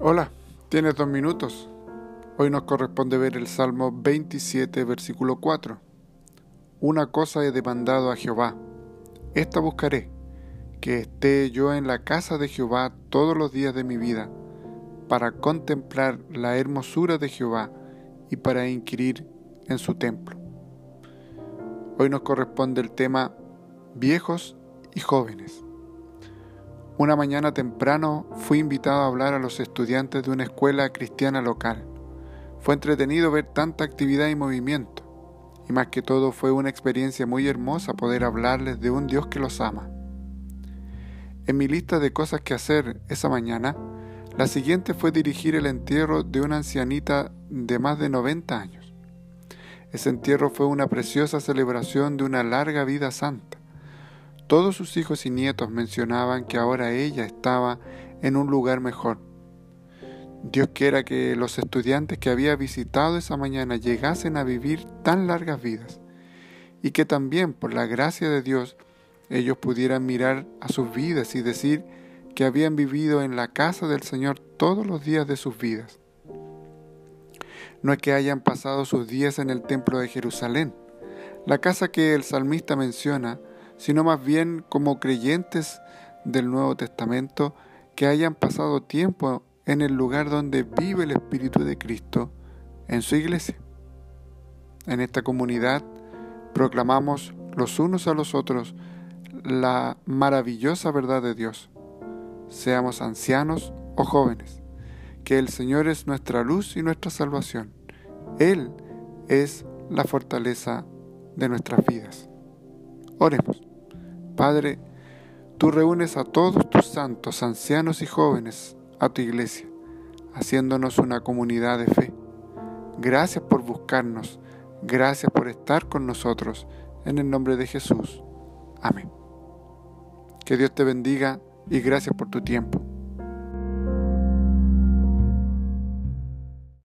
Hola, tienes dos minutos. Hoy nos corresponde ver el Salmo 27, versículo 4. Una cosa he demandado a Jehová, esta buscaré, que esté yo en la casa de Jehová todos los días de mi vida, para contemplar la hermosura de Jehová y para inquirir en su templo. Hoy nos corresponde el tema viejos y jóvenes. Una mañana temprano fui invitado a hablar a los estudiantes de una escuela cristiana local. Fue entretenido ver tanta actividad y movimiento, y más que todo fue una experiencia muy hermosa poder hablarles de un Dios que los ama. En mi lista de cosas que hacer esa mañana, la siguiente fue dirigir el entierro de una ancianita de más de 90 años. Ese entierro fue una preciosa celebración de una larga vida santa todos sus hijos y nietos mencionaban que ahora ella estaba en un lugar mejor. Dios quiera que los estudiantes que había visitado esa mañana llegasen a vivir tan largas vidas y que también por la gracia de Dios ellos pudieran mirar a sus vidas y decir que habían vivido en la casa del Señor todos los días de sus vidas. No es que hayan pasado sus días en el templo de Jerusalén. La casa que el salmista menciona sino más bien como creyentes del Nuevo Testamento que hayan pasado tiempo en el lugar donde vive el Espíritu de Cristo, en su iglesia. En esta comunidad proclamamos los unos a los otros la maravillosa verdad de Dios. Seamos ancianos o jóvenes, que el Señor es nuestra luz y nuestra salvación. Él es la fortaleza de nuestras vidas. Oremos. Padre, tú reúnes a todos tus santos, ancianos y jóvenes a tu iglesia, haciéndonos una comunidad de fe. Gracias por buscarnos, gracias por estar con nosotros, en el nombre de Jesús. Amén. Que Dios te bendiga y gracias por tu tiempo.